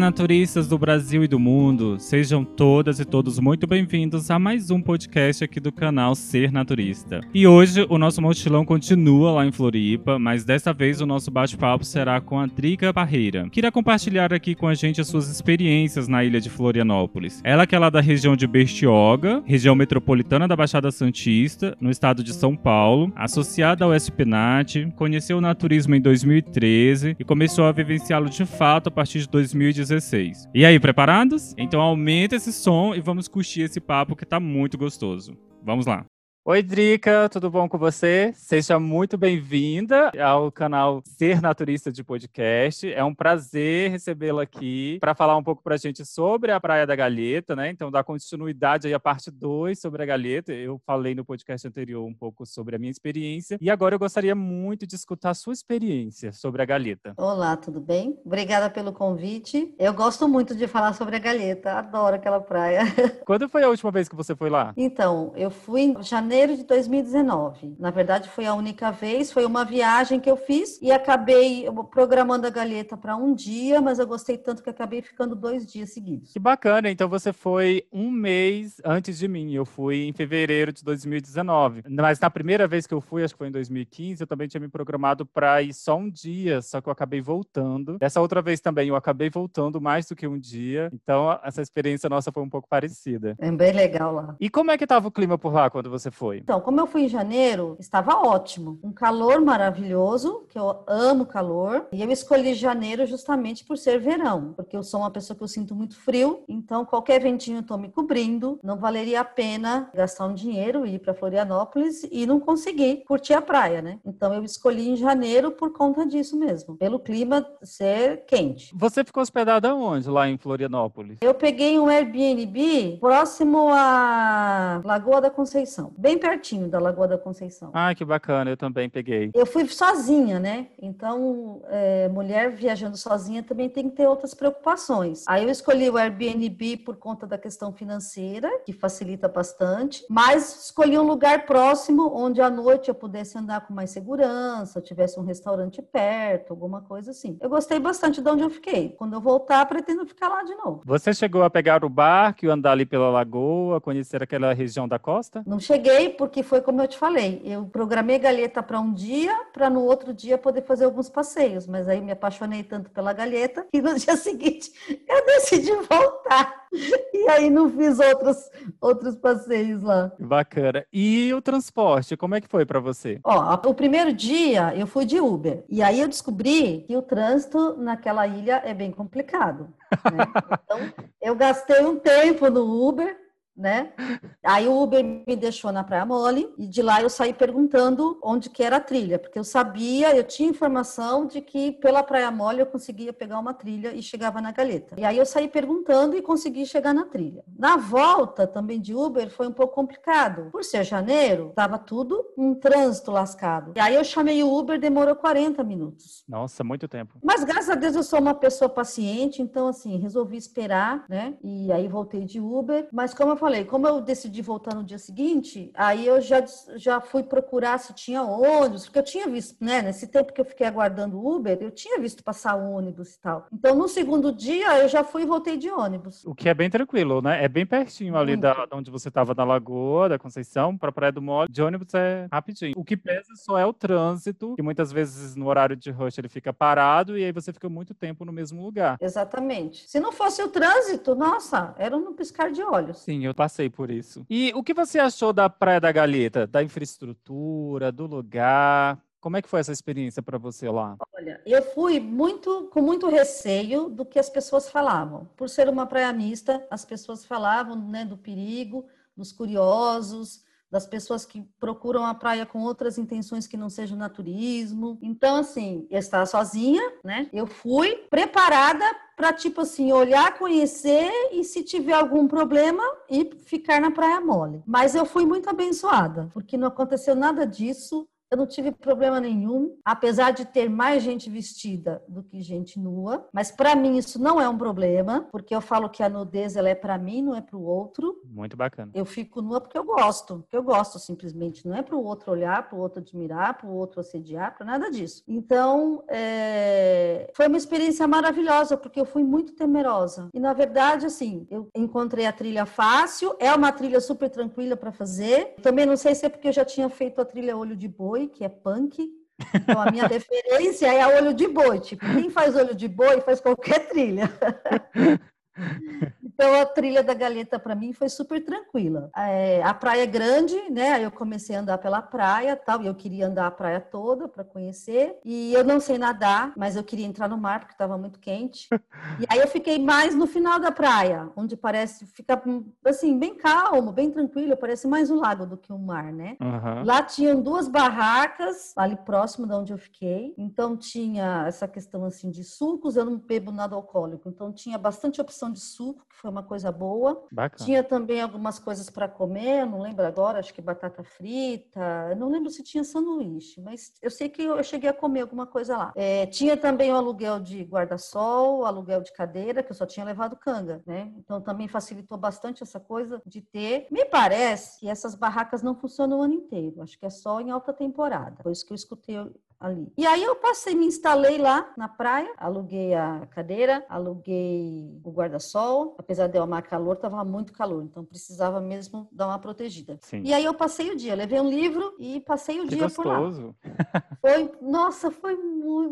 naturistas do Brasil e do mundo, sejam todas e todos muito bem-vindos a mais um podcast aqui do canal Ser Naturista. E hoje o nosso mochilão continua lá em Floripa, mas dessa vez o nosso bate-papo será com a Drica Barreira, que irá compartilhar aqui com a gente as suas experiências na ilha de Florianópolis. Ela que é lá da região de Bertioga, região metropolitana da Baixada Santista, no estado de São Paulo, associada ao SPNAT, conheceu o naturismo em 2013 e começou a vivenciá-lo de fato a partir de 2016. E aí, preparados? Então aumenta esse som e vamos curtir esse papo que tá muito gostoso. Vamos lá. Oi, Drica, tudo bom com você? Seja muito bem-vinda ao canal Ser Naturista de Podcast. É um prazer recebê-la aqui para falar um pouco para a gente sobre a Praia da Galheta, né? Então, dar continuidade aí à parte 2 sobre a Galheta. Eu falei no podcast anterior um pouco sobre a minha experiência e agora eu gostaria muito de escutar a sua experiência sobre a Galheta. Olá, tudo bem? Obrigada pelo convite. Eu gosto muito de falar sobre a Galheta, adoro aquela praia. Quando foi a última vez que você foi lá? Então, eu fui em janeiro janeiro de 2019. Na verdade, foi a única vez, foi uma viagem que eu fiz e acabei programando a galheta para um dia, mas eu gostei tanto que acabei ficando dois dias seguidos. Que bacana! Então você foi um mês antes de mim. Eu fui em fevereiro de 2019. Mas na primeira vez que eu fui, acho que foi em 2015, eu também tinha me programado para ir só um dia, só que eu acabei voltando. Dessa outra vez também eu acabei voltando mais do que um dia. Então essa experiência nossa foi um pouco parecida. É bem legal lá. E como é que estava o clima por lá quando você foi? Então, como eu fui em janeiro, estava ótimo. Um calor maravilhoso, que eu amo calor. E eu escolhi janeiro justamente por ser verão, porque eu sou uma pessoa que eu sinto muito frio. Então, qualquer ventinho estou me cobrindo. Não valeria a pena gastar um dinheiro e ir para Florianópolis e não conseguir curtir a praia, né? Então, eu escolhi em janeiro por conta disso mesmo, pelo clima ser quente. Você ficou hospedada onde lá em Florianópolis? Eu peguei um Airbnb próximo à Lagoa da Conceição, bem bem pertinho da Lagoa da Conceição. Ah, que bacana, eu também peguei. Eu fui sozinha, né? Então, é, mulher viajando sozinha também tem que ter outras preocupações. Aí eu escolhi o Airbnb por conta da questão financeira, que facilita bastante, mas escolhi um lugar próximo onde à noite eu pudesse andar com mais segurança, tivesse um restaurante perto, alguma coisa assim. Eu gostei bastante de onde eu fiquei. Quando eu voltar, pretendo ficar lá de novo. Você chegou a pegar o barco e andar ali pela lagoa, conhecer aquela região da costa? Não cheguei porque foi como eu te falei, eu programei galheta para um dia, para no outro dia poder fazer alguns passeios, mas aí me apaixonei tanto pela galheta que no dia seguinte eu decidi voltar. E aí não fiz outros, outros passeios lá. Bacana. E o transporte, como é que foi para você? Ó, o primeiro dia eu fui de Uber. E aí eu descobri que o trânsito naquela ilha é bem complicado. Né? Então, eu gastei um tempo no Uber né? Aí o Uber me deixou na Praia Mole e de lá eu saí perguntando onde que era a trilha, porque eu sabia, eu tinha informação de que pela Praia Mole eu conseguia pegar uma trilha e chegava na Galeta. E aí eu saí perguntando e consegui chegar na trilha. Na volta também de Uber foi um pouco complicado. Por ser janeiro, estava tudo um trânsito lascado. E aí eu chamei o Uber, demorou 40 minutos. Nossa, muito tempo. Mas graças a Deus eu sou uma pessoa paciente, então assim, resolvi esperar, né? E aí voltei de Uber, mas como eu falei, como eu decidi voltar no dia seguinte, aí eu já, já fui procurar se tinha ônibus, porque eu tinha visto, né, nesse tempo que eu fiquei aguardando o Uber, eu tinha visto passar ônibus e tal. Então, no segundo dia, eu já fui e voltei de ônibus. O que é bem tranquilo, né? É bem pertinho ali da, da, onde você estava na Lagoa, da Conceição, para Praia do Mole. De ônibus é rapidinho. O que pesa só é o trânsito, que muitas vezes no horário de rush ele fica parado e aí você fica muito tempo no mesmo lugar. Exatamente. Se não fosse o trânsito, nossa, era no piscar de olhos. Sim, eu passei por isso. E o que você achou da Praia da Galheta? Da infraestrutura, do lugar? Como é que foi essa experiência para você lá? Olha, eu fui muito com muito receio do que as pessoas falavam. Por ser uma praia mista, as pessoas falavam né, do perigo, dos curiosos, das pessoas que procuram a praia com outras intenções que não sejam naturismo. Então, assim, eu estava sozinha, né? Eu fui preparada para, tipo assim, olhar, conhecer e se tiver algum problema, ir ficar na praia mole. Mas eu fui muito abençoada, porque não aconteceu nada disso eu não tive problema nenhum, apesar de ter mais gente vestida do que gente nua. Mas para mim isso não é um problema, porque eu falo que a nudez ela é para mim, não é para o outro. Muito bacana. Eu fico nua porque eu gosto, porque eu gosto simplesmente. Não é para o outro olhar, para o outro admirar, para o outro assediar, para nada disso. Então, é... foi uma experiência maravilhosa, porque eu fui muito temerosa. E na verdade, assim, eu encontrei a trilha fácil, é uma trilha super tranquila para fazer. Também não sei se é porque eu já tinha feito a trilha Olho de Boi, que é punk. Então, a minha referência é olho de boi. Tipo, quem faz olho de boi faz qualquer trilha. Então a trilha da Galeta para mim foi super tranquila. É, a praia é grande, né? Aí eu comecei a andar pela praia, tal, e eu queria andar a praia toda para conhecer. E eu não sei nadar, mas eu queria entrar no mar porque estava muito quente. E aí eu fiquei mais no final da praia, onde parece fica assim bem calmo, bem tranquilo, parece mais um lago do que um mar, né? Uhum. Lá tinham duas barracas ali próximo de onde eu fiquei. Então tinha essa questão assim de sucos, eu não bebo nada alcoólico, então tinha bastante opção de suco, que foi foi uma coisa boa. Bacana. Tinha também algumas coisas para comer, não lembro agora, acho que batata frita, não lembro se tinha sanduíche, mas eu sei que eu cheguei a comer alguma coisa lá. É, tinha também o aluguel de guarda-sol, aluguel de cadeira, que eu só tinha levado canga, né? Então também facilitou bastante essa coisa de ter. Me parece que essas barracas não funcionam o ano inteiro, acho que é só em alta temporada. Foi isso que eu escutei ali. E aí eu passei, me instalei lá na praia, aluguei a cadeira, aluguei o guarda-sol, apesar de eu amar calor, estava muito calor, então precisava mesmo dar uma protegida. Sim. E aí eu passei o dia, levei um livro e passei o que dia gostoso. por lá. Foi, nossa, foi muito,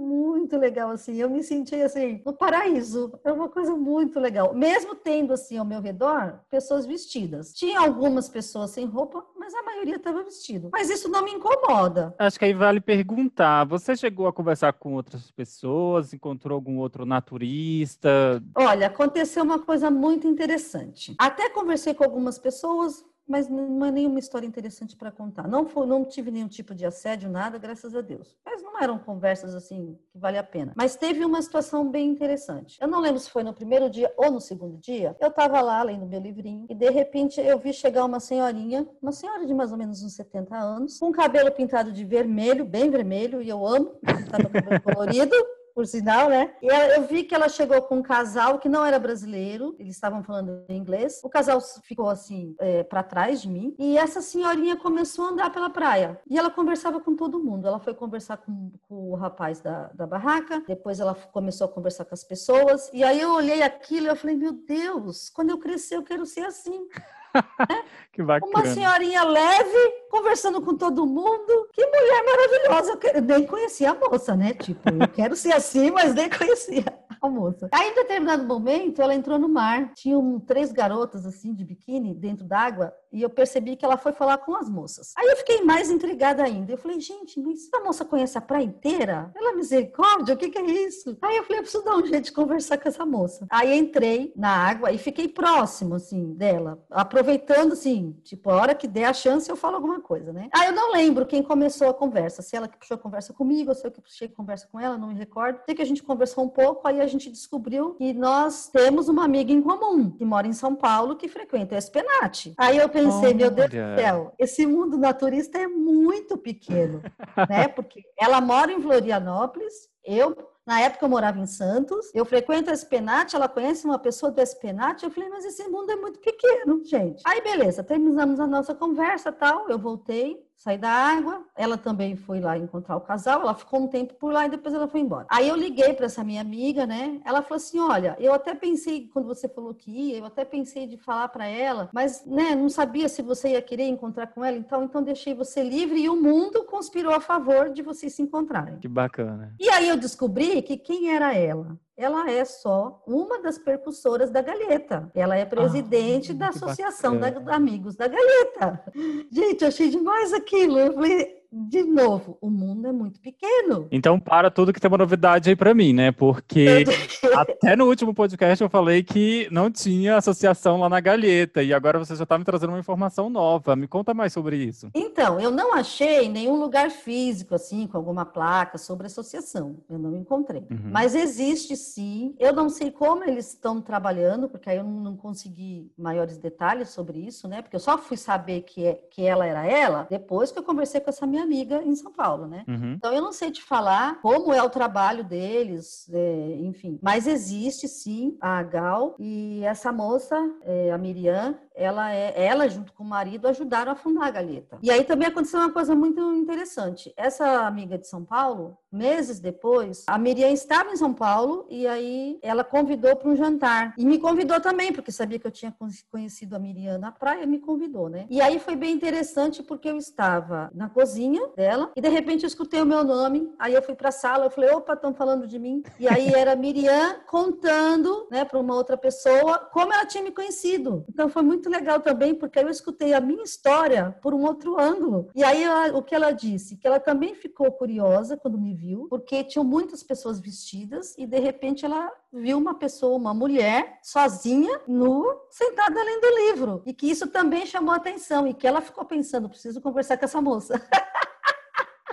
muito legal assim. Eu me senti assim no paraíso. É uma coisa muito legal. Mesmo tendo assim ao meu redor pessoas vestidas. Tinha algumas pessoas sem roupa, mas a maioria estava vestido. Mas isso não me incomoda. Acho que aí vale perguntar você chegou a conversar com outras pessoas? Encontrou algum outro naturista? Olha, aconteceu uma coisa muito interessante. Até conversei com algumas pessoas, mas não é nenhuma história interessante para contar. Não, foi, não tive nenhum tipo de assédio, nada, graças a Deus. Mas não eram conversas assim que vale a pena. Mas teve uma situação bem interessante. Eu não lembro se foi no primeiro dia ou no segundo dia. Eu estava lá lendo meu livrinho e de repente eu vi chegar uma senhorinha, uma senhora de mais ou menos uns 70 anos, com cabelo pintado de vermelho, bem vermelho, e eu amo pintar meu cabelo colorido por sinal, né? E eu vi que ela chegou com um casal que não era brasileiro, eles estavam falando inglês. O casal ficou assim, é, para trás de mim, e essa senhorinha começou a andar pela praia. E ela conversava com todo mundo. Ela foi conversar com, com o rapaz da, da barraca, depois ela começou a conversar com as pessoas. E aí eu olhei aquilo e eu falei, meu Deus, quando eu crescer eu quero ser assim. que bacana. Uma senhorinha leve, conversando com todo mundo. Que mulher maravilhosa. Eu nem conhecia a moça, né? Tipo, eu quero ser assim, mas nem conhecia a moça. Aí, em determinado momento, ela entrou no mar. Tinham três garotas, assim, de biquíni, dentro d'água e eu percebi que ela foi falar com as moças. Aí eu fiquei mais intrigada ainda. Eu falei, gente, mas essa moça conhece a praia inteira? Pela misericórdia, o que, que é isso? Aí eu falei, eu preciso dar um jeito de conversar com essa moça. Aí entrei na água e fiquei próximo, assim, dela, aproveitando, assim, tipo, a hora que der a chance eu falo alguma coisa, né? Aí eu não lembro quem começou a conversa, se ela que puxou a conversa comigo, ou se eu que puxei a conversa com ela, não me recordo. Sei que a gente conversou um pouco, aí a gente descobriu que nós temos uma amiga em comum, que mora em São Paulo, que frequenta o Espenate. Aí eu pensei, oh, meu Deus do céu, esse mundo naturista é muito pequeno, né? Porque ela mora em Florianópolis, eu na época eu morava em Santos, eu frequento a Espenate, ela conhece uma pessoa do Espenate, eu falei, mas esse mundo é muito pequeno, gente. Aí beleza, terminamos a nossa conversa tal, eu voltei, saí da água, ela também foi lá encontrar o casal, ela ficou um tempo por lá e depois ela foi embora. Aí eu liguei para essa minha amiga, né? Ela falou assim: "Olha, eu até pensei quando você falou que ia, eu até pensei de falar para ela, mas né, não sabia se você ia querer encontrar com ela, então então deixei você livre e o mundo conspirou a favor de vocês se encontrarem". Que bacana. E aí eu descobri que quem era ela? Ela é só uma das percussoras da Galheta. Ela é presidente ah, da Associação da, Amigos da Galheta. Gente, achei demais aquilo. Eu falei, de novo, o mundo é muito pequeno. Então, para tudo que tem uma novidade aí para mim, né? Porque até no último podcast eu falei que não tinha associação lá na Galheta e agora você já está me trazendo uma informação nova. Me conta mais sobre isso. Então, eu não achei nenhum lugar físico, assim, com alguma placa sobre associação. Eu não encontrei. Uhum. Mas existe sim. Eu não sei como eles estão trabalhando, porque aí eu não consegui maiores detalhes sobre isso, né? Porque eu só fui saber que, é, que ela era ela depois que eu conversei com essa minha minha amiga em São Paulo, né? Uhum. Então eu não sei te falar como é o trabalho deles, é, enfim. Mas existe sim a Gal e essa moça, é, a Miriam, ela é ela junto com o marido ajudaram a fundar a Galeta. E aí também aconteceu uma coisa muito interessante. Essa amiga de São Paulo, meses depois, a Miriam estava em São Paulo e aí ela convidou para um jantar e me convidou também porque sabia que eu tinha conhecido a Miriam na praia, me convidou, né? E aí foi bem interessante porque eu estava na cozinha dela e de repente eu escutei o meu nome. Aí eu fui para a sala, eu falei, opa, estão falando de mim. E aí era a Miriam contando, né, para uma outra pessoa como ela tinha me conhecido. Então foi muito muito legal também, porque eu escutei a minha história por um outro ângulo. E aí, ela, o que ela disse? Que ela também ficou curiosa quando me viu, porque tinham muitas pessoas vestidas e, de repente, ela viu uma pessoa, uma mulher, sozinha, nua, sentada lendo o livro. E que isso também chamou atenção e que ela ficou pensando, preciso conversar com essa moça.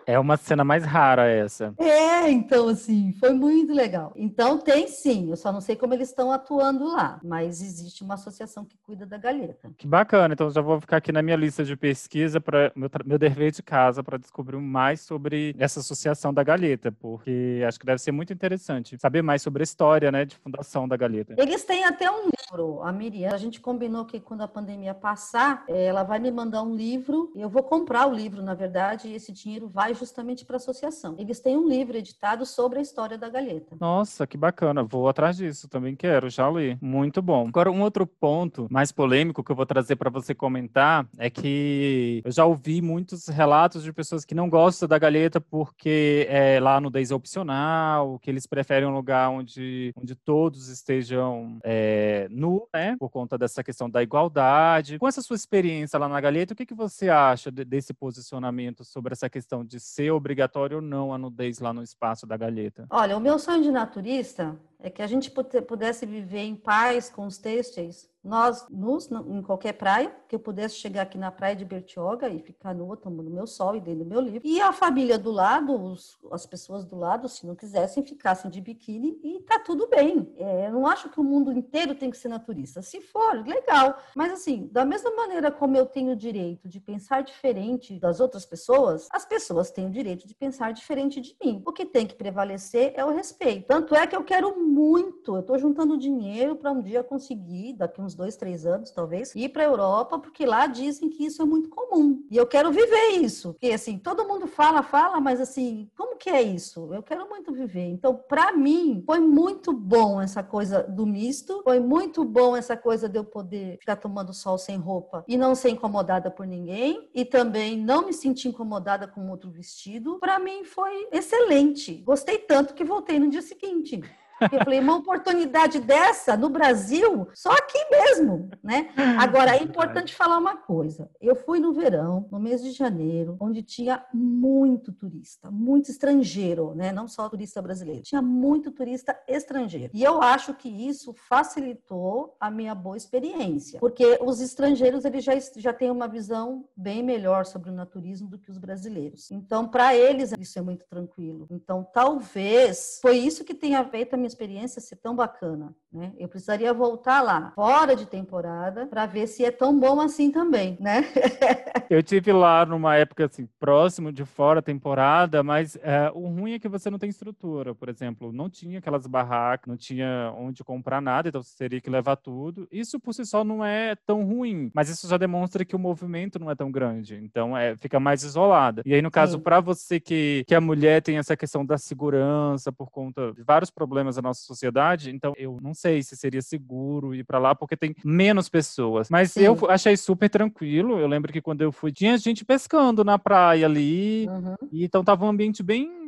É uma cena mais rara essa. É, então, assim, foi muito legal. Então, tem sim, eu só não sei como eles estão atuando lá, mas existe uma associação que cuida da galheta. Que bacana, então já vou ficar aqui na minha lista de pesquisa para meu, meu dever de casa para descobrir mais sobre essa associação da galheta, porque acho que deve ser muito interessante saber mais sobre a história, né, de fundação da galheta. Eles têm até um livro, a Miriam, a gente combinou que quando a pandemia passar, ela vai me mandar um livro, eu vou comprar o livro, na verdade, e esse dinheiro vai justamente para a associação. Eles têm um livro editado sobre a história da galheta. Nossa, que bacana. Vou atrás disso, também quero, já li. Muito bom. Agora, um outro ponto mais polêmico que eu vou trazer para você comentar é que eu já ouvi muitos relatos de pessoas que não gostam da galheta porque é, lá no 10 é opcional, que eles preferem um lugar onde, onde todos estejam é, nu, né? Por conta dessa questão da igualdade. Com essa sua experiência lá na galheta, o que, que você acha de, desse posicionamento sobre essa questão de ser obrigatório ou não a nudez lá no espaço da galheta? Olha, o meu sonho de naturista é que a gente pudesse viver em paz com os têxteis nós nus em qualquer praia, que eu pudesse chegar aqui na praia de Bertioga e ficar nua tomando meu sol e dentro do meu livro. E a família do lado, os, as pessoas do lado, se não quisessem, ficassem de biquíni e tá tudo bem. É, eu não acho que o mundo inteiro tem que ser naturista. Se for, legal. Mas assim, da mesma maneira como eu tenho o direito de pensar diferente das outras pessoas, as pessoas têm o direito de pensar diferente de mim. O que tem que prevalecer é o respeito. Tanto é que eu quero muito, eu estou juntando dinheiro para um dia conseguir, daqui uns dois, três anos, talvez, ir para a Europa, porque lá dizem que isso é muito comum. E eu quero viver isso. Porque, assim, todo mundo fala, fala, mas, assim, como que é isso? Eu quero muito viver. Então, para mim, foi muito bom essa coisa do misto, foi muito bom essa coisa de eu poder ficar tomando sol sem roupa e não ser incomodada por ninguém, e também não me sentir incomodada com outro vestido. Para mim, foi excelente. Gostei tanto que voltei no dia seguinte. Eu falei, uma oportunidade dessa no Brasil, só aqui mesmo, né? Agora, é importante falar uma coisa. Eu fui no verão, no mês de janeiro, onde tinha muito turista, muito estrangeiro, né? Não só turista brasileiro. Tinha muito turista estrangeiro. E eu acho que isso facilitou a minha boa experiência, porque os estrangeiros, eles já, já têm uma visão bem melhor sobre o naturismo do que os brasileiros. Então, para eles, isso é muito tranquilo. Então, talvez foi isso que tenha feito a minha experiência ser tão bacana, né? Eu precisaria voltar lá, fora de temporada, para ver se é tão bom assim também, né? eu tive lá numa época assim, próximo de fora temporada, mas é, o ruim é que você não tem estrutura, por exemplo, não tinha aquelas barracas, não tinha onde comprar nada, então você teria que levar tudo. Isso por si só não é tão ruim, mas isso já demonstra que o movimento não é tão grande, então é, fica mais isolada. E aí, no caso, para você que, que a mulher tem essa questão da segurança por conta de vários problemas da nossa sociedade, então eu não sei se seria seguro ir para lá porque tem menos pessoas. Mas Sim. eu achei super tranquilo. Eu lembro que quando eu fui, tinha gente pescando na praia ali, uhum. e então tava um ambiente bem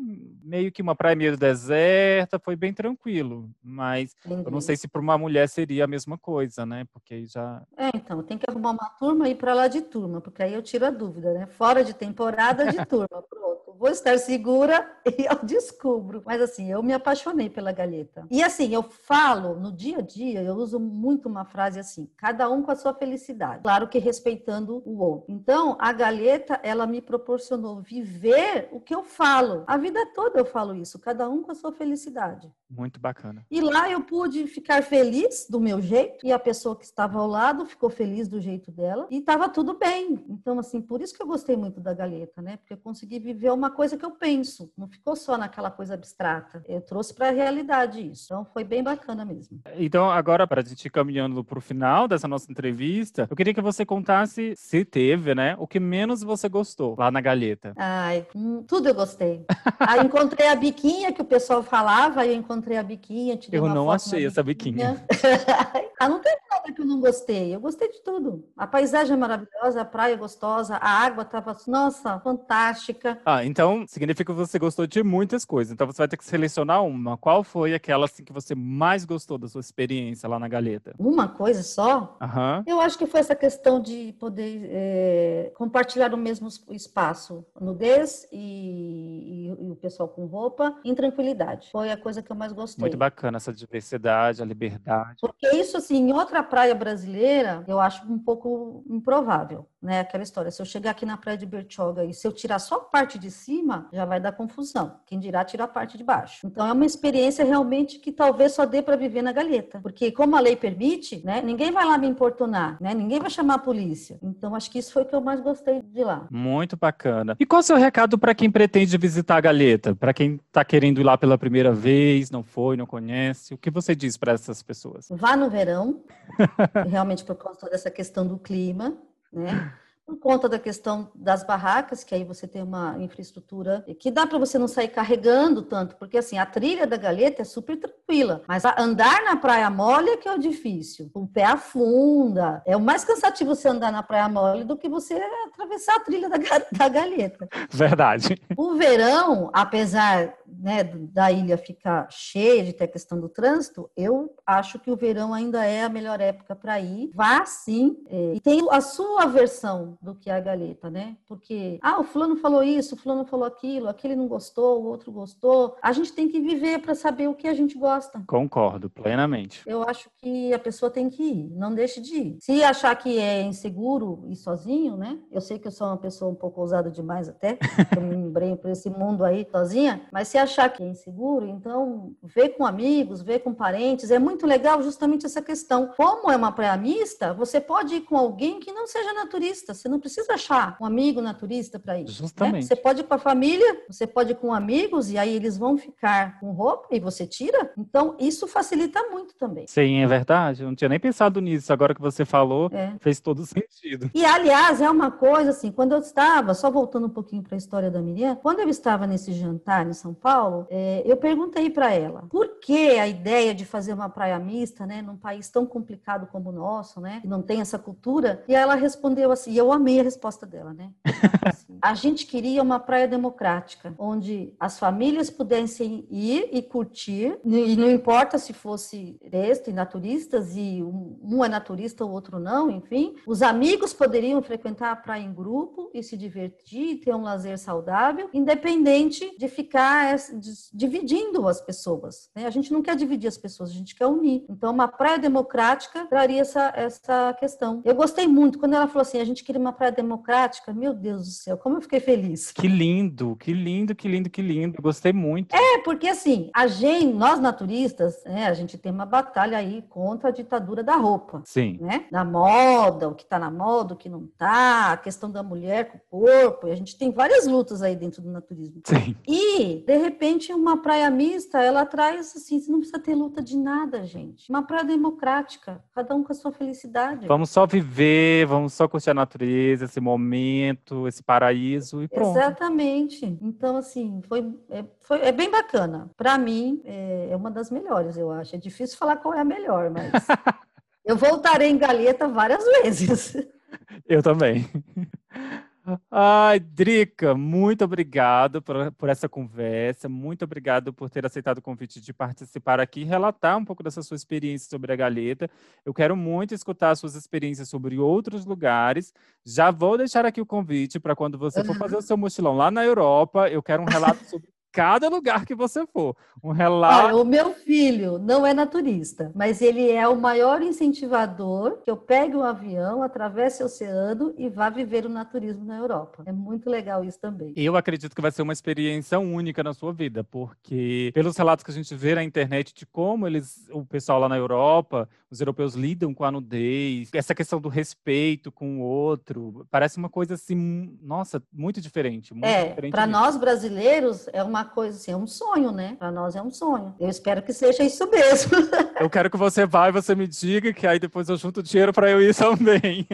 meio que uma praia meio deserta, foi bem tranquilo. Mas Entendi. eu não sei se para uma mulher seria a mesma coisa, né? Porque já. É, então, tem que arrumar uma turma e ir para lá de turma, porque aí eu tiro a dúvida, né? Fora de temporada, de turma, pronto. Vou estar segura e eu descubro. Mas assim, eu me apaixonei pela galeta. E assim, eu falo no dia a dia, eu uso muito uma frase assim: cada um com a sua felicidade. Claro que respeitando o outro. Então, a galeta, ela me proporcionou viver o que eu falo. A vida toda eu falo isso, cada um com a sua felicidade. Muito bacana. E lá eu pude ficar feliz do meu jeito e a pessoa que estava ao lado ficou feliz do jeito dela e estava tudo bem. Então, assim, por isso que eu gostei muito da galeta, né? Porque eu consegui viver uma coisa que eu penso, não ficou só naquela coisa abstrata. Eu trouxe para a realidade isso. Então, foi bem bacana mesmo. Então, agora, para a gente ir caminhando para o final dessa nossa entrevista, eu queria que você contasse, se teve, né, o que menos você gostou lá na galeta. Ai, hum, tudo eu gostei. aí encontrei a biquinha que o pessoal falava, aí eu encontrei a biquinha, tirei Eu uma não achei essa biquinha. ah, não tem nada que eu não gostei. Eu gostei de tudo. A paisagem é maravilhosa, a praia é gostosa, a água estava, nossa, fantástica. Ah, então significa que você gostou de muitas coisas. Então você vai ter que selecionar uma. Qual foi aquela assim, que você mais gostou da sua experiência lá na Galeta? Uma coisa só? Aham. Eu acho que foi essa questão de poder é, compartilhar o mesmo espaço, nudez e, e, e o pessoal com roupa, em tranquilidade. Foi a coisa que eu mais gostei. Muito bacana essa diversidade, a liberdade. Porque isso, assim, em outra praia brasileira, eu acho um pouco improvável, né? Aquela história, se eu chegar aqui na praia de Bertioga e se eu tirar só a parte de cima, já vai dar confusão. Quem dirá tirar a parte de baixo. Então é uma experiência realmente que talvez só dê para viver na galeta. Porque como a lei permite, né? Ninguém vai lá me importunar, né? Ninguém vai chamar a polícia. Então acho que isso foi o que eu mais gostei de lá. Muito bacana. E qual é o seu recado para quem pretende visitar a Galeta? Para quem está querendo ir lá pela primeira vez, não foi, não conhece? O que você diz para essas pessoas? Vá no verão, realmente por conta dessa questão do clima, né? Por conta da questão das barracas, que aí você tem uma infraestrutura que dá para você não sair carregando tanto, porque assim, a trilha da galeta é super tranquila, mas andar na praia mole é que é o difícil. O pé afunda. É o mais cansativo você andar na praia mole do que você atravessar a trilha da, da galeta. Verdade. O verão, apesar né, da ilha ficar cheia de ter a questão do trânsito, eu acho que o verão ainda é a melhor época para ir. Vá sim, é, e tem a sua versão do que é a galeta, né? Porque, ah, o fulano falou isso, o fulano falou aquilo, aquele não gostou, o outro gostou. A gente tem que viver para saber o que a gente gosta. Concordo, plenamente. Eu acho que a pessoa tem que ir, não deixe de ir. Se achar que é inseguro ir sozinho, né? Eu sei que eu sou uma pessoa um pouco ousada demais até, eu me embrenho por esse mundo aí sozinha, mas se achar que é inseguro, então vê com amigos, vê com parentes. É muito legal justamente essa questão. Como é uma praia mista, você pode ir com alguém que não seja naturista. Você não precisa achar um amigo naturista para ir. Né? Justamente. Você pode ir com a família, você pode ir com amigos, e aí eles vão ficar com roupa e você tira. Então, isso facilita muito também. Sim, é verdade. Eu não tinha nem pensado nisso. Agora que você falou, é. fez todo sentido. E, aliás, é uma coisa assim, quando eu estava, só voltando um pouquinho para a história da Miriam, quando eu estava nesse jantar em São Paulo, é, eu perguntei para ela por que a ideia de fazer uma praia mista, né, num país tão complicado como o nosso, né, que não tem essa cultura, e ela respondeu assim, e eu amei a resposta dela, né? A gente queria uma praia democrática, onde as famílias pudessem ir e curtir, e não importa se fosse e naturistas, e um é naturista, o outro não, enfim, os amigos poderiam frequentar a praia em grupo e se divertir, ter um lazer saudável, independente de ficar dividindo as pessoas. Né? A gente não quer dividir as pessoas, a gente quer unir. Então, uma praia democrática traria essa, essa questão. Eu gostei muito quando ela falou assim: a gente queria uma praia democrática. Meu Deus do céu, como eu fiquei feliz. Que lindo, que lindo, que lindo, que lindo. Gostei muito. É, porque assim, a gente, nós naturistas, né, a gente tem uma batalha aí contra a ditadura da roupa. Sim. Né? Da moda, o que está na moda, o que não está, a questão da mulher com o corpo. E a gente tem várias lutas aí dentro do naturismo. Sim. E, de repente, uma praia mista, ela traz assim, você não precisa ter luta de nada, gente. Uma praia democrática, cada um com a sua felicidade. Vamos só viver, vamos só curtir a natureza, esse momento, esse paraíso e pronto. Exatamente. Então, assim, foi, é, foi, é bem bacana. Para mim, é, é uma das melhores, eu acho. É difícil falar qual é a melhor, mas eu voltarei em Galeta várias vezes. Eu também. Ai, Drica, muito obrigado por, por, essa conversa, muito obrigado por ter aceitado o convite de participar aqui e relatar um pouco dessa sua experiência sobre a Galeta. Eu quero muito escutar suas experiências sobre outros lugares. Já vou deixar aqui o convite para quando você for fazer o seu mochilão lá na Europa, eu quero um relato sobre cada lugar que você for. Um relato. Olha, o meu filho não é naturista, mas ele é o maior incentivador que eu pegue um avião, atravesse o oceano e vá viver o naturismo na Europa. É muito legal isso também. Eu acredito que vai ser uma experiência única na sua vida, porque pelos relatos que a gente vê na internet de como eles, o pessoal lá na Europa, os europeus lidam com a nudez, essa questão do respeito com o outro, parece uma coisa assim, nossa, muito diferente. Muito é, para nós brasileiros é uma coisa assim, é um sonho, né? Para nós é um sonho. Eu espero que seja isso mesmo. Eu quero que você vá e você me diga, que aí depois eu junto dinheiro para eu ir também.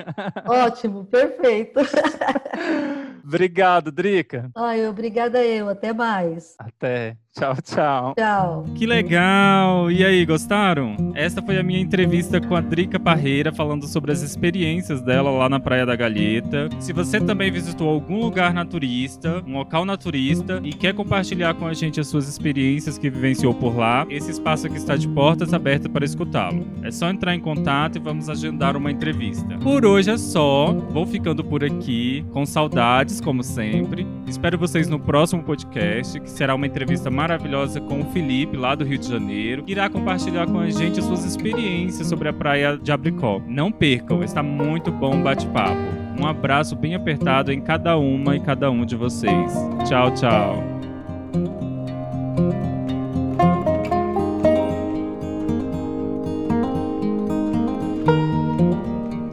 Ótimo, perfeito. Obrigado, Drica. Ai, obrigada eu. Até mais. Até. Tchau, tchau. Tchau. Que legal! E aí, gostaram? Esta foi a minha entrevista com a Drica Parreira falando sobre as experiências dela lá na Praia da Galheta. Se você também visitou algum lugar naturista, um local naturista e quer compartilhar com a gente as suas experiências que vivenciou por lá, esse espaço aqui está de portas abertas para escutá-lo. É só entrar em contato e vamos agendar uma entrevista. Por hoje é só. Vou ficando por aqui, com saudades, como sempre. Espero vocês no próximo podcast, que será uma entrevista maravilhosa com o Felipe, lá do Rio de Janeiro, que irá compartilhar com a gente as suas experiências sobre a praia de Abricó. Não percam, está muito bom o bate-papo. Um abraço bem apertado em cada uma e cada um de vocês. Tchau, tchau.